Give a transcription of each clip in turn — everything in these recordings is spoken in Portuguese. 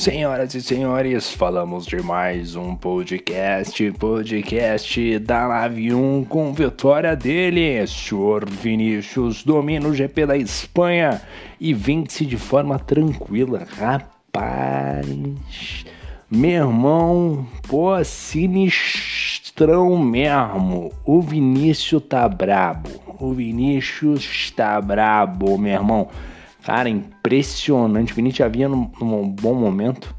Senhoras e senhores, falamos de mais um podcast, podcast da Live 1 com vitória dele, senhor Vinícius, domina o GP da Espanha e vence de forma tranquila, rapaz. Meu irmão, pô, sinistrão mesmo. O Vinícius tá brabo. O Vinícius tá brabo, meu irmão. Cara, impressionante. O Vinícius já vinha num, num bom momento,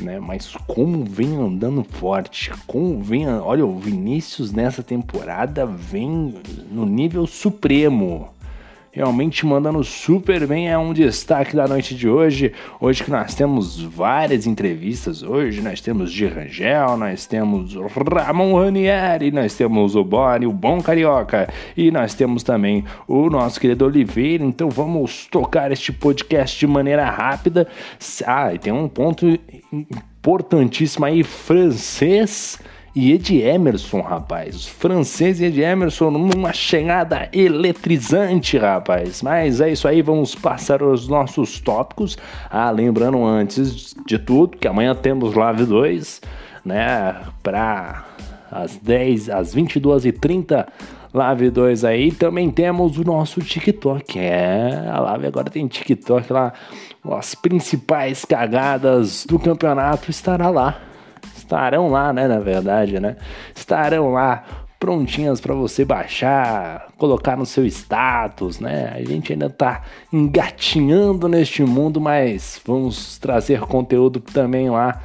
né? Mas como vem andando forte. Como vem. Olha, o Vinícius nessa temporada vem no nível supremo realmente mandando super bem, é um destaque da noite de hoje. Hoje que nós temos várias entrevistas, hoje nós temos de Rangel, nós temos Ramon Ranieri, nós temos o Boni, o Bom Carioca, e nós temos também o nosso querido Oliveira, então vamos tocar este podcast de maneira rápida. Ah, e tem um ponto importantíssimo aí, francês e Ed Emerson, rapaz. Os franceses e Ed Emerson numa chegada eletrizante, rapaz. Mas é isso aí, vamos passar os nossos tópicos. Ah, lembrando antes de tudo que amanhã temos Live 2, né, para às 10, às 22h30 Live 2 aí. Também temos o nosso TikTok. É, a Live agora tem TikTok lá. As principais cagadas do campeonato estará lá estarão lá, né, na verdade, né? Estarão lá prontinhas para você baixar, colocar no seu status, né? A gente ainda tá engatinhando neste mundo, mas vamos trazer conteúdo também lá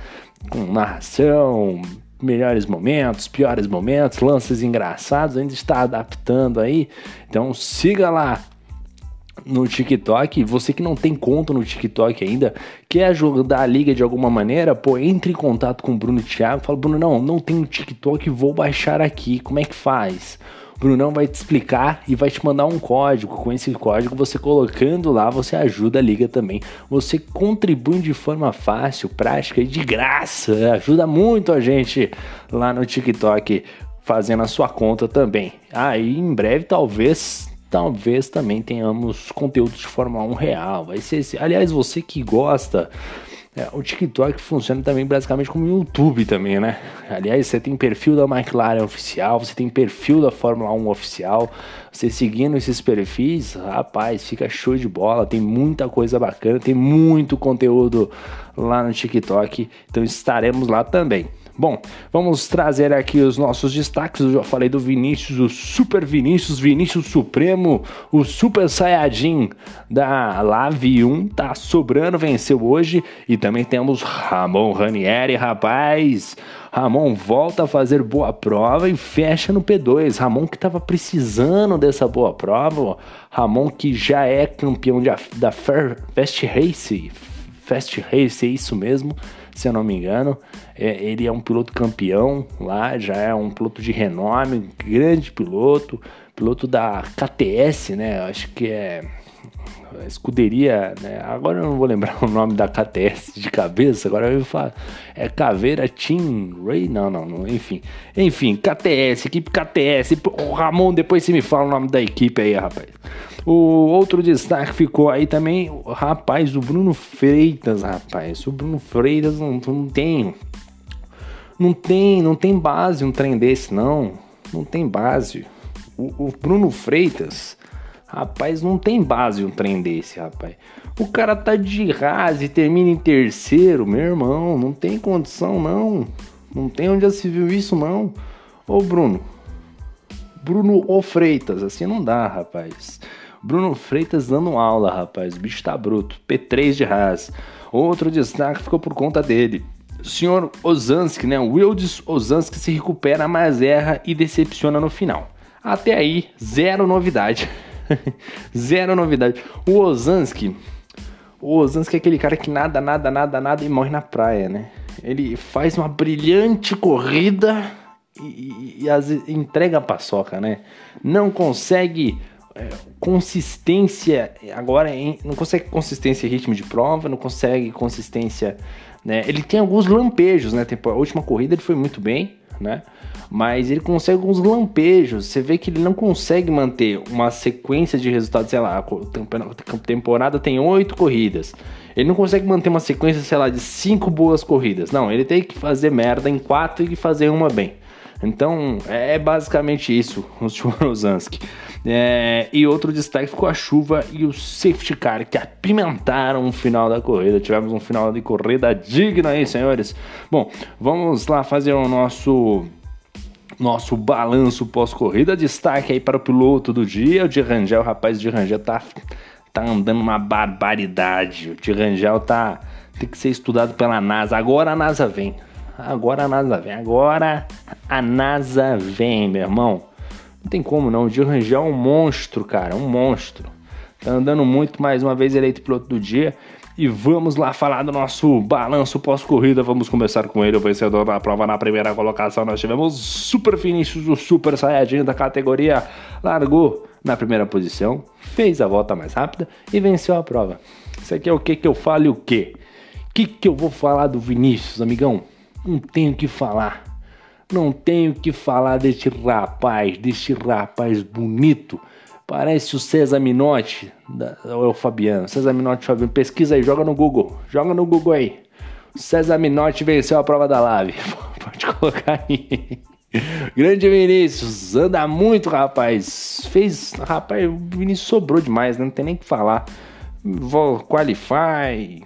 com narração, melhores momentos, piores momentos, lances engraçados, ainda está adaptando aí. Então siga lá no TikTok, você que não tem conta no TikTok ainda, quer ajudar a liga de alguma maneira, pô, entre em contato com o Bruno Thiago, fala, Bruno, não, não tenho TikTok, vou baixar aqui, como é que faz? Brunão vai te explicar e vai te mandar um código. Com esse código, você colocando lá, você ajuda a liga também. Você contribui de forma fácil, prática e de graça. Ajuda muito a gente lá no TikTok fazendo a sua conta também. Aí ah, em breve talvez talvez também tenhamos conteúdo de Fórmula 1 real. Vai ser esse. Aliás, você que gosta. É, o TikTok funciona também basicamente como o YouTube também, né? Aliás, você tem perfil da McLaren oficial, você tem perfil da Fórmula 1 oficial. Você seguindo esses perfis, rapaz, fica show de bola. Tem muita coisa bacana, tem muito conteúdo lá no TikTok. Então estaremos lá também. Bom, vamos trazer aqui os nossos destaques. Eu já falei do Vinícius, o Super Vinícius, Vinícius Supremo, o Super Saiyajin da Lave 1, tá sobrando, venceu hoje. E também temos Ramon Ranieri, rapaz. Ramon volta a fazer boa prova e fecha no P2. Ramon que estava precisando dessa boa prova. Ramon que já é campeão de, da Fast Race. Fast Race, é isso mesmo se eu não me engano. É, ele é um piloto campeão lá, já é um piloto de renome, grande piloto, piloto da KTS, né? Acho que é escuderia, né? Agora eu não vou lembrar o nome da KTS de cabeça, agora eu falo, é Caveira Team Ray, não, não, não, enfim. Enfim, KTS, equipe KTS. O Ramon, depois você me fala o nome da equipe aí, rapaz. O outro destaque ficou aí também, rapaz, o Bruno Freitas, rapaz. O Bruno Freitas não, não tem. Não tem, não tem base um trem desse, não. Não tem base. O, o Bruno Freitas, rapaz, não tem base um trem desse, rapaz. O cara tá de rasa e termina em terceiro, meu irmão. Não tem condição, não. Não tem onde já se viu isso, não. Ô, Bruno. Bruno ou Freitas, assim não dá, rapaz. Bruno Freitas dando aula, rapaz. O bicho tá bruto. P3 de Haas. Outro destaque ficou por conta dele. O senhor Ozanski, né? Wildes Ozanski se recupera, mas erra e decepciona no final. Até aí, zero novidade. zero novidade. O Ozanski. O Ozanski é aquele cara que nada, nada, nada, nada e morre na praia, né? Ele faz uma brilhante corrida e, e, e entrega a paçoca, né? Não consegue consistência agora não consegue consistência em ritmo de prova, não consegue consistência, né? Ele tem alguns lampejos, né? A última corrida ele foi muito bem, né? Mas ele consegue alguns lampejos. Você vê que ele não consegue manter uma sequência de resultados, sei lá, a temporada tem oito corridas. Ele não consegue manter uma sequência, sei lá, de cinco boas corridas. Não, ele tem que fazer merda em quatro e fazer uma bem. Então é basicamente isso, o Chorozanski. É, e outro destaque ficou a chuva e o safety car que apimentaram o final da corrida. Tivemos um final de corrida digno aí, senhores. Bom, vamos lá fazer o nosso nosso balanço pós-corrida. Destaque aí para o piloto do dia, o de Rangel. O rapaz de Rangel tá, tá andando uma barbaridade. O de Rangel tá, tem que ser estudado pela NASA. Agora a NASA vem. Agora a NASA vem. Agora a NASA vem, meu irmão. Não tem como não. O Gil Rangel é um monstro, cara. Um monstro. Tá andando muito, mais uma vez eleito piloto do dia. E vamos lá falar do nosso balanço pós-corrida. Vamos começar com ele, o vencedor da prova na primeira colocação. Nós tivemos Super Finícius, o Super Saiyajin da categoria. Largou na primeira posição, fez a volta mais rápida e venceu a prova. Isso aqui é o que que eu falo e o que? O que que eu vou falar do Vinícius, amigão? Não tenho que falar. Não tenho que falar deste rapaz, deste rapaz bonito. Parece o César Minotti, ou é o Fabiano. César Minotti, Fabiano. Pesquisa aí, joga no Google. Joga no Google aí. César Minotti venceu a prova da Lave. Pode colocar aí. Grande Vinícius, anda muito, rapaz. Fez. Rapaz, o Vinícius sobrou demais, né? não tem nem que falar. Vou qualify,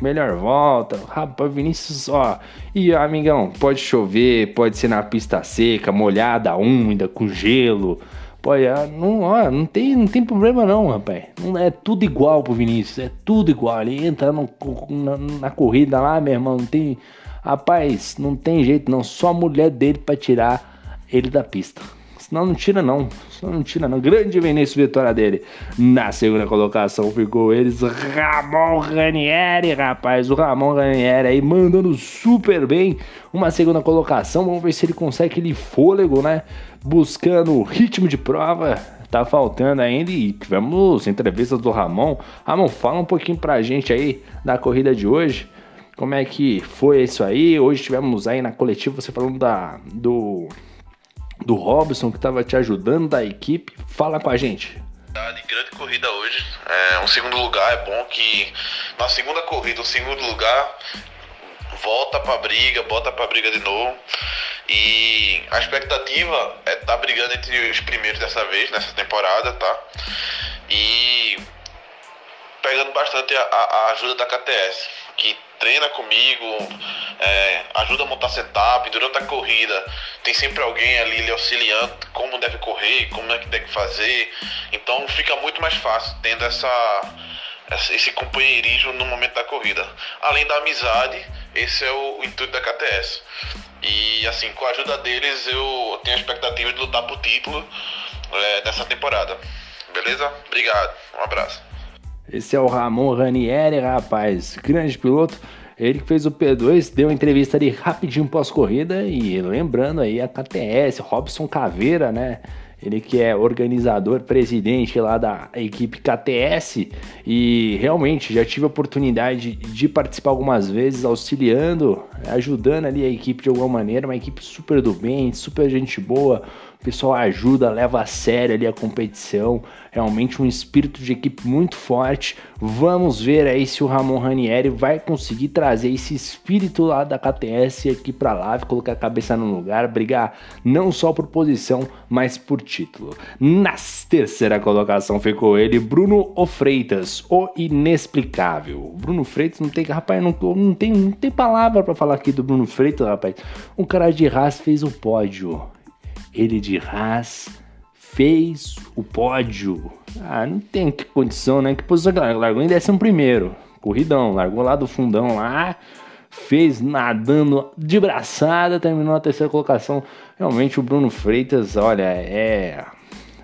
melhor volta. Rapaz, Vinícius, ó. E amigão, pode chover, pode ser na pista seca, molhada, úmida, com gelo. Pode, ah, não, ó, não tem, não tem problema não, rapaz. Não é tudo igual pro Vinícius, é tudo igual. Ele entra no, na, na corrida lá, meu irmão, não tem, rapaz, não tem jeito não. Só a mulher dele para tirar ele da pista. Senão não tira não. Senão não tira não. Grande Vinícius vitória dele. Na segunda colocação ficou eles Ramon Ranieri, rapaz. O Ramon Ranieri aí mandando super bem. Uma segunda colocação. Vamos ver se ele consegue aquele fôlego, né? Buscando ritmo de prova. Tá faltando ainda e tivemos entrevistas do Ramon. Ramon, fala um pouquinho pra gente aí da corrida de hoje. Como é que foi isso aí? Hoje tivemos aí na coletiva você falando da, do do Robson que estava te ajudando da equipe. Fala com a gente. De grande corrida hoje. É, um segundo lugar é bom que na segunda corrida, o segundo lugar volta para briga, bota para briga de novo. E a expectativa é estar tá brigando entre os primeiros dessa vez, nessa temporada, tá? E pegando bastante a, a ajuda da KTS, que treina comigo, é, ajuda a montar setup, durante a corrida tem sempre alguém ali lhe auxiliando como deve correr, como é que que fazer. Então fica muito mais fácil tendo essa, esse companheirismo no momento da corrida. Além da amizade, esse é o, o intuito da KTS. E assim, com a ajuda deles eu tenho a expectativa de lutar por título é, nessa temporada. Beleza? Obrigado. Um abraço. Esse é o Ramon Ranieri, rapaz, grande piloto. Ele que fez o P2, deu entrevista ali rapidinho pós-corrida e lembrando aí a KTS, Robson Caveira, né? Ele que é organizador, presidente lá da equipe KTS e realmente já tive a oportunidade de participar algumas vezes, auxiliando, ajudando ali a equipe de alguma maneira, uma equipe super do bem, super gente boa, o pessoal ajuda, leva a sério ali a competição, realmente um espírito de equipe muito forte. Vamos ver aí se o Ramon Ranieri vai conseguir trazer esse espírito lá da KTS aqui para lá, colocar a cabeça no lugar, brigar não só por posição, mas por título. Na terceira colocação ficou ele, Bruno Freitas, o inexplicável. Bruno Freitas não tem, rapaz, não, não tem, não tem palavra para falar aqui do Bruno Freitas, rapaz. Um cara de Haas fez o pódio ele de Haas fez o pódio. Ah, não tem que condição, né? Que posição largou em décimo primeiro. Corridão, largou lá do fundão lá, fez nadando de braçada, terminou a terceira colocação. Realmente o Bruno Freitas, olha, é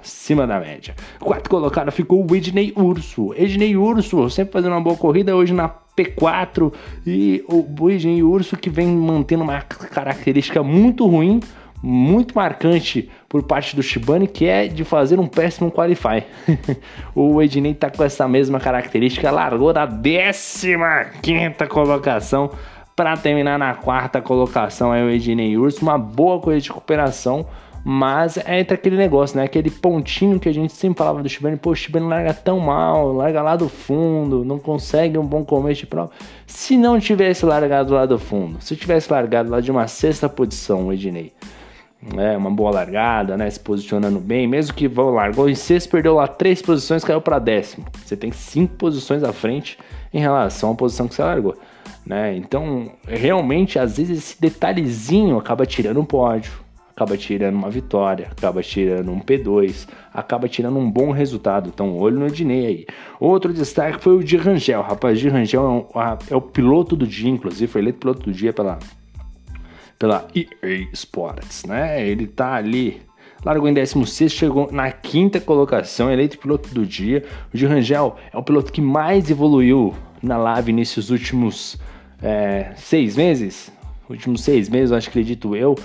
acima da média. Quarto colocado ficou o Ednei Urso. Ednei Urso, sempre fazendo uma boa corrida, hoje na P4. E o Ednei Urso que vem mantendo uma característica muito ruim muito marcante por parte do Shibane, que é de fazer um péssimo qualify. o Ednei tá com essa mesma característica, largou da 15 colocação para terminar na quarta colocação. Aí o Ednei Urso, uma boa coisa de recuperação, Mas é entre aquele negócio, né? Aquele pontinho que a gente sempre falava do Shibane, pô, o Shibane larga tão mal, larga lá do fundo, não consegue um bom começo de prova. Se não tivesse largado lá do fundo, se tivesse largado lá de uma sexta posição, o Ednei, é, uma boa largada, né? Se posicionando bem, mesmo que vão largou em sexto, perdeu lá três posições, caiu para décimo. Você tem cinco posições à frente em relação à posição que você largou, né? Então, realmente, às vezes esse detalhezinho acaba tirando um pódio, acaba tirando uma vitória, acaba tirando um P2, acaba tirando um bom resultado. Então, olho no Dinei aí. Outro destaque foi o de Rangel. Rapaz, de Rangel é, um, é, o piloto do dia, inclusive, foi eleito piloto do dia pela, pela EA Sports, né? Ele tá ali largou em 16, chegou na quinta colocação, eleito piloto do dia. O de Rangel é o piloto que mais evoluiu na Lave nesses últimos é, seis meses. Últimos seis meses, acho, acredito eu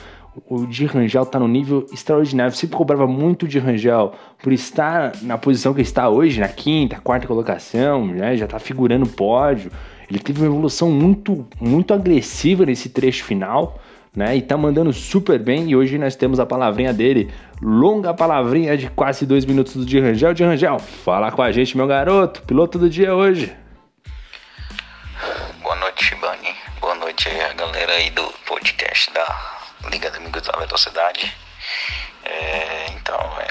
o de Rangel está no nível extraordinário. Eu sempre cobrava muito de Rangel por estar na posição que está hoje, na quinta, quarta colocação, né? já está figurando pódio. Ele teve uma evolução muito, muito agressiva nesse trecho final, né? E está mandando super bem. E hoje nós temos a palavrinha dele, longa palavrinha de quase dois minutos do de Rangel. De Rangel, fala com a gente, meu garoto, piloto do dia hoje. Boa noite, Bani. Boa noite a galera aí do podcast da Liga de Amigos da Velocidade. É, então, é,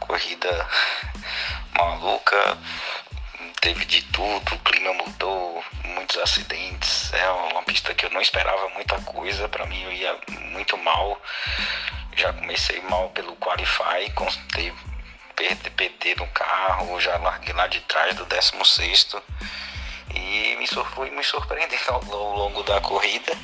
corrida maluca, teve de tudo, o clima mudou, muitos acidentes. É uma pista que eu não esperava muita coisa, para mim eu ia muito mal. Já comecei mal pelo Qualify, perder PT no carro, já larguei lá de trás do 16 me, fui me surpreendendo ao, longo da corrida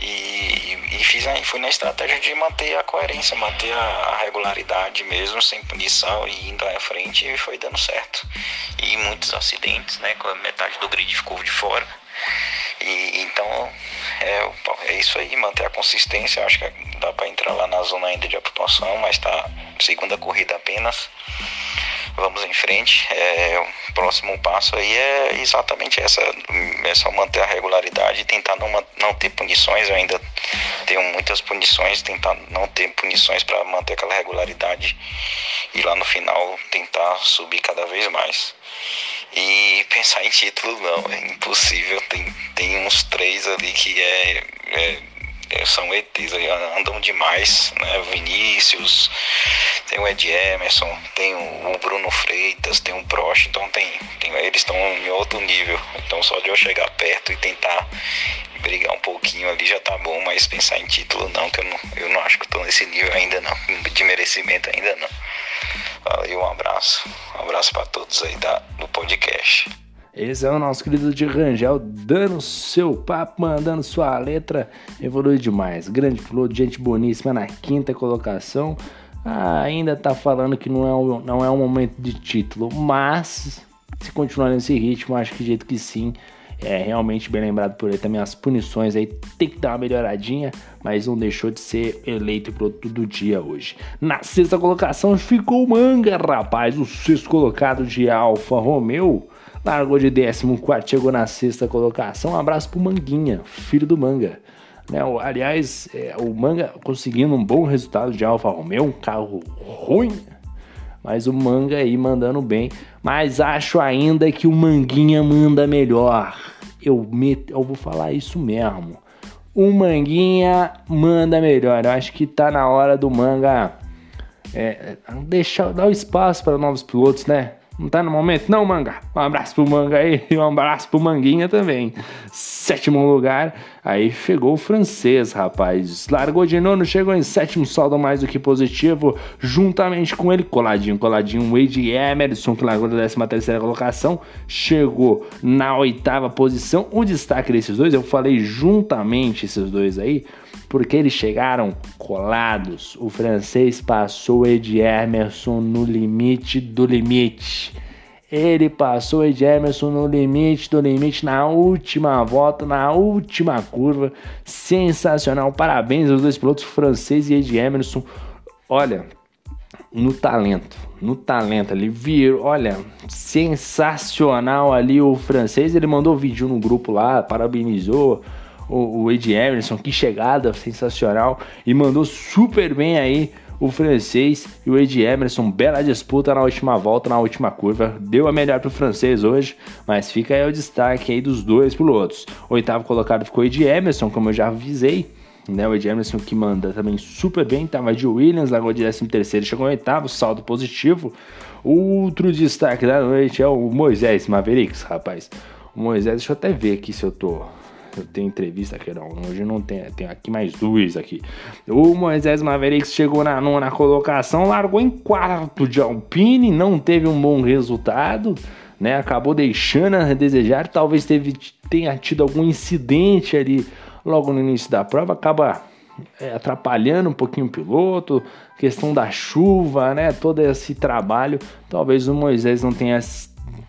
e, e, fiz aí, fui na estratégia de manter a coerência, manter a, a, regularidade mesmo, sem punição e indo à frente e foi dando certo. E muitos acidentes, né? Metade do grid ficou de fora. E então é, é isso aí, manter a consistência. Acho que dá para entrar lá na zona ainda de pontuação, mas tá segunda corrida apenas vamos em frente. É, o próximo passo aí é exatamente essa, é só manter a regularidade e tentar não, não ter punições. Eu ainda tenho muitas punições, tentar não ter punições para manter aquela regularidade e lá no final tentar subir cada vez mais. E pensar em título não, é impossível. Tem, tem uns três ali que é, é é, são ETs, andam demais, né? Vinícius, tem o Ed Emerson, tem o Bruno Freitas, tem o Prost, então tem, tem eles estão em outro nível. Então só de eu chegar perto e tentar brigar um pouquinho ali já tá bom, mas pensar em título não, que eu não, eu não acho que tô nesse nível ainda não, de merecimento ainda não. Valeu, um abraço. Um abraço para todos aí da, do podcast. Esse é o nosso querido de Rangel, dando seu papo, mandando sua letra. Evolui demais. Grande piloto, gente boníssima na quinta colocação. Ah, ainda tá falando que não é, um, não é um momento de título, mas se continuar nesse ritmo, acho que jeito que sim. É realmente bem lembrado por ele também as punições aí tem que dar uma melhoradinha, mas não deixou de ser eleito piloto do dia hoje. Na sexta colocação ficou o Manga, rapaz, o sexto colocado de Alfa Romeo largou de 14, chegou na sexta colocação. Um abraço pro Manguinha, filho do Manga. Né? Aliás, é, o Manga conseguindo um bom resultado de Alfa Romeo, um carro ruim, mas o Manga aí mandando bem. Mas acho ainda que o Manguinha manda melhor. Eu, meto, eu vou falar isso mesmo. O Manguinha manda melhor. Eu acho que tá na hora do Manga é, deixar, dar o espaço para novos pilotos, né? Não tá no momento? Não, manga. Um abraço pro manga aí e um abraço pro manguinha também. Sétimo lugar, aí chegou o francês, rapaz. Largou de nono, chegou em sétimo, saldo mais do que positivo. Juntamente com ele, coladinho, coladinho, Wade Emerson, que largou da décima terceira colocação, chegou na oitava posição. O destaque desses dois, eu falei juntamente esses dois aí, porque eles chegaram colados. O francês passou Ed Emerson no limite do limite. Ele passou Ed Emerson no limite do limite na última volta, na última curva. Sensacional. Parabéns aos dois pilotos, francês e Ed Emerson. Olha, no talento, no talento ali, virou, olha, sensacional ali o francês, ele mandou vídeo no grupo lá, parabenizou o, o Ed Emerson, que chegada sensacional, e mandou super bem aí o francês e o Ed Emerson. Bela disputa na última volta, na última curva. Deu a melhor pro francês hoje, mas fica aí o destaque aí dos dois pilotos. oitavo colocado ficou o Ed Emerson, como eu já avisei. Né, o Ed Emerson que manda também super bem, tava de Williams, largou de 13 terceiro, chegou em oitavo, saldo positivo. Outro destaque da noite é o Moisés Mavericks, rapaz. O Moisés, deixa eu até ver aqui se eu tô tenho entrevista aqui, não. Hoje não tem, tem aqui mais duas aqui. O Moisés Mavericks chegou na nona colocação, largou em quarto de Alpine, não teve um bom resultado, né? Acabou deixando a desejar, talvez teve, tenha tido algum incidente ali logo no início da prova, acaba é, atrapalhando um pouquinho o piloto, questão da chuva, né? Todo esse trabalho, talvez o Moisés não tenha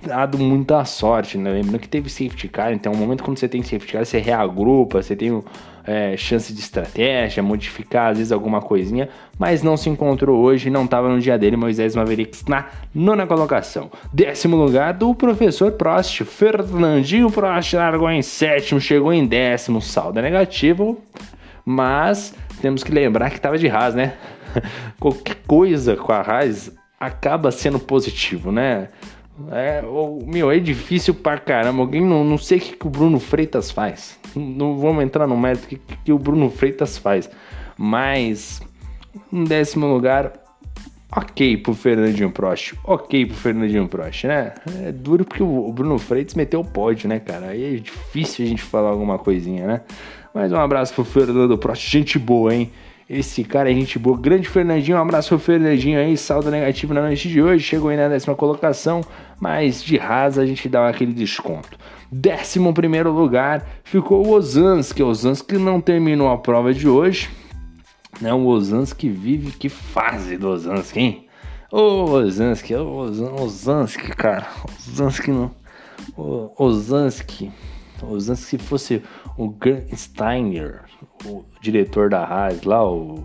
dado muita sorte, né? Lembrando que teve safety car, então no momento quando você tem safety car, você reagrupa, você tem é, chance de estratégia, modificar às vezes alguma coisinha, mas não se encontrou hoje, não estava no dia dele, Moisés Mavericks na nona colocação. Décimo lugar do professor Prost, Fernandinho Prost largou em sétimo, chegou em décimo, saldo negativo, mas temos que lembrar que estava de Haas, né? Qualquer coisa com a Haas acaba sendo positivo, né? É, oh, meu, é difícil pra caramba. Alguém não, não sei o que, que o Bruno Freitas faz. Não vamos entrar no mérito que, que o Bruno Freitas faz. Mas, em décimo lugar, ok pro Fernandinho Prost. Ok pro Fernandinho Prost, né? É duro porque o Bruno Freitas meteu o pódio, né, cara? Aí é difícil a gente falar alguma coisinha, né? Mas um abraço pro Fernando Prost. Gente boa, hein? Esse cara é gente boa. Grande Fernandinho, um abraço Fernandinho aí. Saldo negativo na noite de hoje. Chegou aí na décima colocação, mas de rasa a gente dá aquele desconto. Décimo primeiro lugar ficou o Ozanski. O Ozanski não terminou a prova de hoje. Né? O Ozanski vive. Que fase do Ozanski, hein? Ô Ozanski, ô Ozanski, cara. Ozanski não. O Ozanski. Ozanski se fosse o Grant Steiner o diretor da Haas lá, o,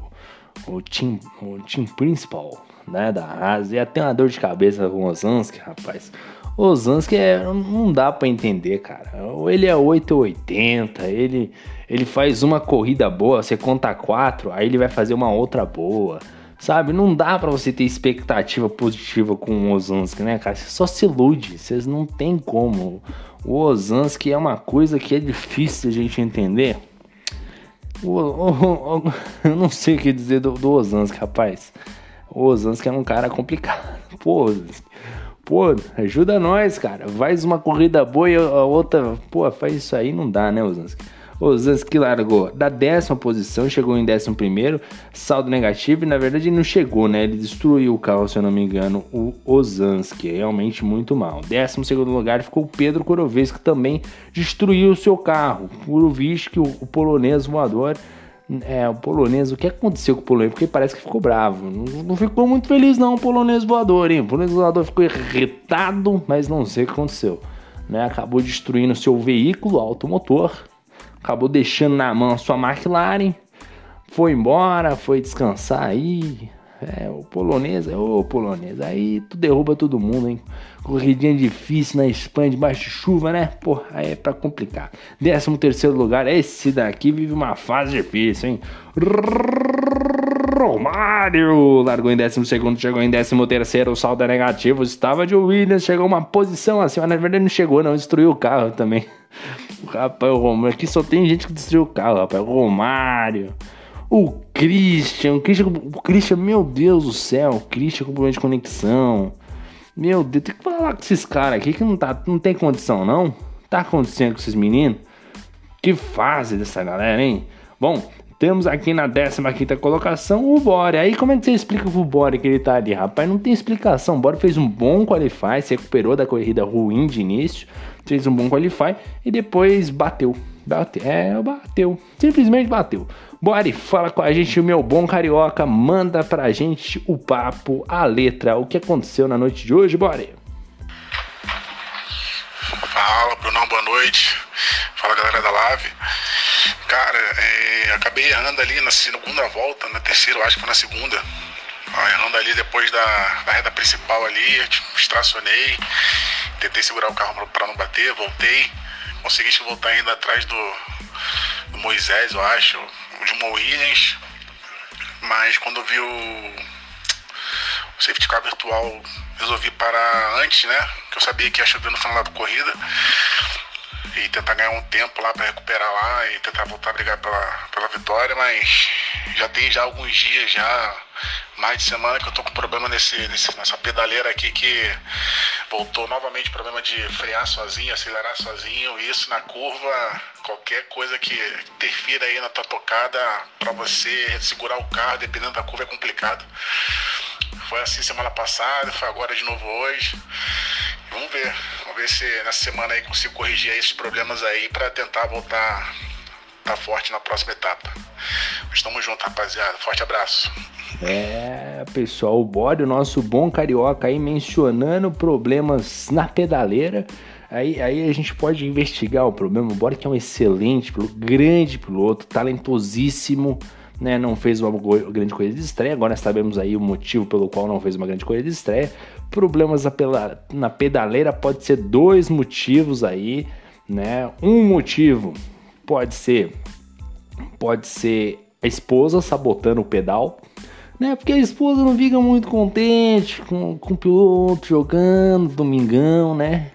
o, team, o team principal né, da Haas, ia ter uma dor de cabeça com o Osansky, rapaz. O Osansky é, não dá para entender, cara. Ou ele é 8 ou 80, ele, ele faz uma corrida boa, você conta quatro, aí ele vai fazer uma outra boa. Sabe, não dá para você ter expectativa positiva com o Osansky, né, cara? Você só se ilude, vocês não tem como. O Osansky é uma coisa que é difícil a gente entender. O, o, o, eu não sei o que dizer do, do Osansky, rapaz. O Osansky é um cara complicado. Pô, pô, ajuda nós, cara. Faz uma corrida boa e a outra, pô, faz isso aí, não dá, né, Osansky? Osansky largou da décima posição, chegou em décimo primeiro, saldo negativo, e na verdade não chegou, né? Ele destruiu o carro, se eu não me engano, o Osansky, realmente muito mal. Décimo segundo lugar ficou o Pedro Korovesky, que também destruiu o seu carro. Kurovski, o, o polonês voador, é, o polonês, o que aconteceu com o polonês? Porque parece que ficou bravo. Não, não, ficou muito feliz, não, o polonês voador, hein? O polonês voador ficou irritado, mas não sei o que aconteceu. Né? Acabou destruindo seu veículo automotor acabou deixando na mão a sua McLaren, foi embora, foi descansar aí. É, o polonês, ô oh, polonês, aí tu derruba todo mundo, hein? Corridinha difícil na Espanha, debaixo de chuva, né? Pô, aí é pra complicar. 13 terceiro lugar, esse daqui vive uma fase difícil, hein? Romário largou em 12 segundo, chegou em 13 terceiro, o saldo é negativo, estava de Williams, chegou uma posição mas na verdade não chegou não, destruiu o carro também. Rapaz, o Romário. Aqui só tem gente que destruiu o carro, rapaz. O Romário. O Christian. O Christian, o Christian, meu Deus do céu. O Christian com problema de conexão. Meu Deus, tem que falar com esses caras aqui que não, tá, não tem condição, não. Tá acontecendo com esses meninos? Que fase dessa galera, hein? Bom, temos aqui na 15 colocação o Bore. Aí como é que você explica pro Bore que ele tá ali? Rapaz, não tem explicação. O Bore fez um bom qualify, se recuperou da corrida ruim de início fez um bom qualify e depois bateu. Bateu, é, bateu. Simplesmente bateu. Bora, fala com a gente, o meu bom carioca. Manda pra gente o papo, a letra, o que aconteceu na noite de hoje, bora. Fala, Brunão, boa noite. Fala, galera da live. Cara, é, acabei errando ali na segunda volta, na terceira, acho que foi na segunda. Errando ali depois da, da reta principal ali, estacionei Tentei segurar o carro para não bater, voltei. Consegui voltar ainda atrás do, do Moisés, eu acho, de uma Williams. Mas quando vi o, o safety car virtual, resolvi parar antes, né? Que eu sabia que ia chover no final da corrida e tentar ganhar um tempo lá para recuperar lá e tentar voltar a brigar pela, pela vitória, mas já tem já alguns dias, já mais de semana que eu tô com problema nesse, nesse, nessa pedaleira aqui que voltou novamente problema de frear sozinho, acelerar sozinho, e isso na curva, qualquer coisa que interfira aí na tua tocada para você segurar o carro, dependendo da curva é complicado. Foi assim semana passada, foi agora de novo hoje. Vamos ver. Vamos ver se nessa semana aí consigo corrigir esses problemas aí para tentar voltar tá forte na próxima etapa. Estamos juntos, rapaziada. Forte abraço. É, pessoal, o Bode, o nosso bom carioca aí mencionando problemas na pedaleira. Aí, aí a gente pode investigar o problema. O Bode que é um excelente piloto, grande piloto, talentosíssimo né, não fez uma grande corrida de estreia. Agora sabemos aí o motivo pelo qual não fez uma grande corrida de estreia. Problemas na pedaleira pode ser dois motivos aí, né? Um motivo pode ser pode ser a esposa sabotando o pedal, né? Porque a esposa não fica muito contente com, com o piloto jogando domingão, né?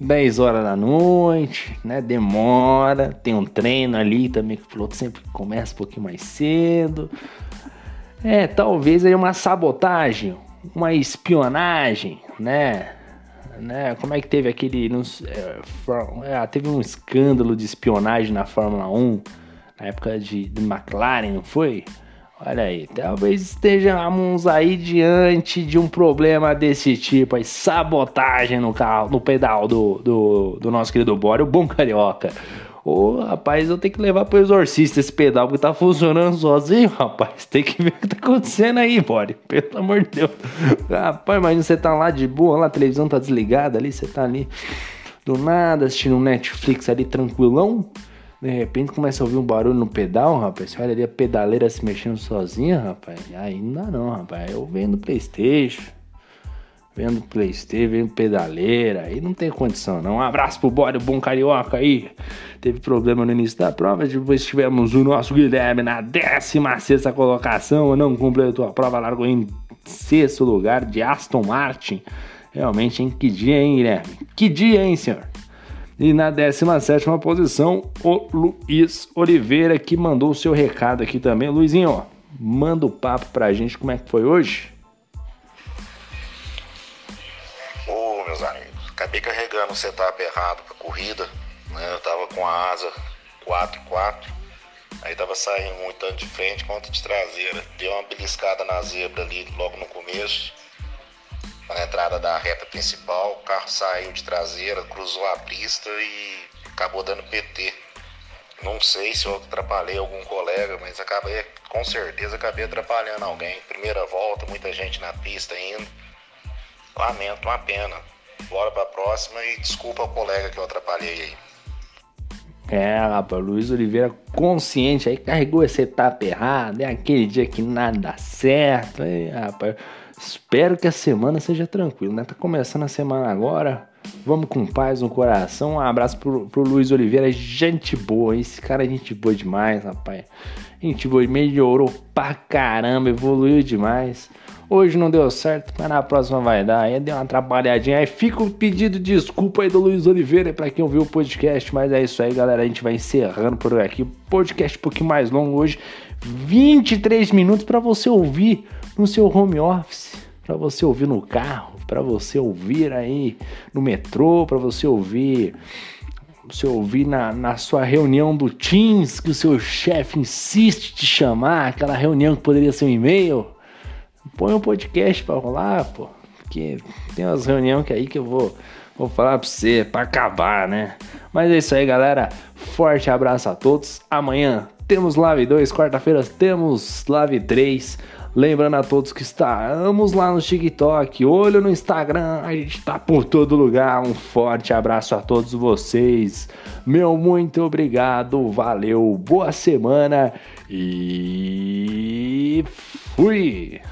10 horas da noite, né? Demora, tem um treino ali também que o piloto sempre começa um pouquinho mais cedo. É, talvez aí uma sabotagem, uma espionagem, né? né? Como é que teve aquele. Nos, é, é, teve um escândalo de espionagem na Fórmula 1 na época de, de McLaren, não foi? Olha aí, talvez estejamos aí diante de um problema desse tipo, aí, sabotagem no carro, no pedal do, do, do nosso querido Bora, o bom carioca. Ô, rapaz, eu tenho que levar pro exorcista esse pedal porque tá funcionando sozinho, rapaz. Tem que ver o que tá acontecendo aí, Bore. Pelo amor de Deus. Rapaz, imagina você tá lá de boa, lá a televisão tá desligada ali, você tá ali do nada assistindo um Netflix ali tranquilão. De repente começa a ouvir um barulho no pedal, rapaz. Você olha ali a pedaleira se mexendo sozinha, rapaz. Aí não rapaz. Eu vendo Playstation. Vendo Playstation, vendo pedaleira. Aí não tem condição, não. Um abraço pro bode, bom carioca aí. Teve problema no início da prova. Depois tivemos o nosso Guilherme na 16 colocação. Não completou a prova, largou em sexto lugar de Aston Martin. Realmente, hein? Que dia, hein, Guilherme? Que dia, hein, senhor? E na 17 posição, o Luiz Oliveira, que mandou o seu recado aqui também. Luizinho, ó, manda o papo pra gente como é que foi hoje. Acabei carregando o setup errado pra corrida. Né? Eu tava com a asa 4-4. Aí tava saindo muito tanto de frente quanto de traseira. Deu uma beliscada na zebra ali logo no começo na entrada da reta principal, o carro saiu de traseira, cruzou a pista e acabou dando PT. Não sei se eu atrapalhei algum colega, mas acabei, com certeza acabei atrapalhando alguém. Primeira volta, muita gente na pista indo. Lamento, uma pena. Bora pra próxima e desculpa o colega que eu atrapalhei aí. É, rapaz, Luiz Oliveira consciente aí, carregou essa etapa errada, é aquele dia que nada dá certo, aí, rapaz. Espero que a semana seja tranquila, né? Tá começando a semana agora. Vamos com paz no coração. Um abraço pro, pro Luiz Oliveira, gente boa. Esse cara é gente boa demais, rapaz. Gente boa, melhorou pra caramba, evoluiu demais. Hoje não deu certo, mas na próxima vai dar. Aí deu uma atrapalhadinha. Aí fica o pedido de desculpa aí do Luiz Oliveira para quem ouviu o podcast. Mas é isso aí, galera. A gente vai encerrando por aqui. Podcast um pouquinho mais longo hoje. 23 minutos para você ouvir no seu home office, para você ouvir no carro, para você ouvir aí no metrô, para você ouvir você ouvir na, na sua reunião do Teams que o seu chefe insiste te chamar, aquela reunião que poderia ser um e-mail, põe um podcast para rolar, pô. Porque tem umas reuniões que aí que eu vou, vou falar pra você, para acabar, né? Mas é isso aí, galera. Forte abraço a todos. Amanhã temos Live 2, quarta-feira temos Live 3. Lembrando a todos que estamos lá no TikTok, olho no Instagram, a gente tá por todo lugar. Um forte abraço a todos vocês. Meu muito obrigado, valeu, boa semana e fui!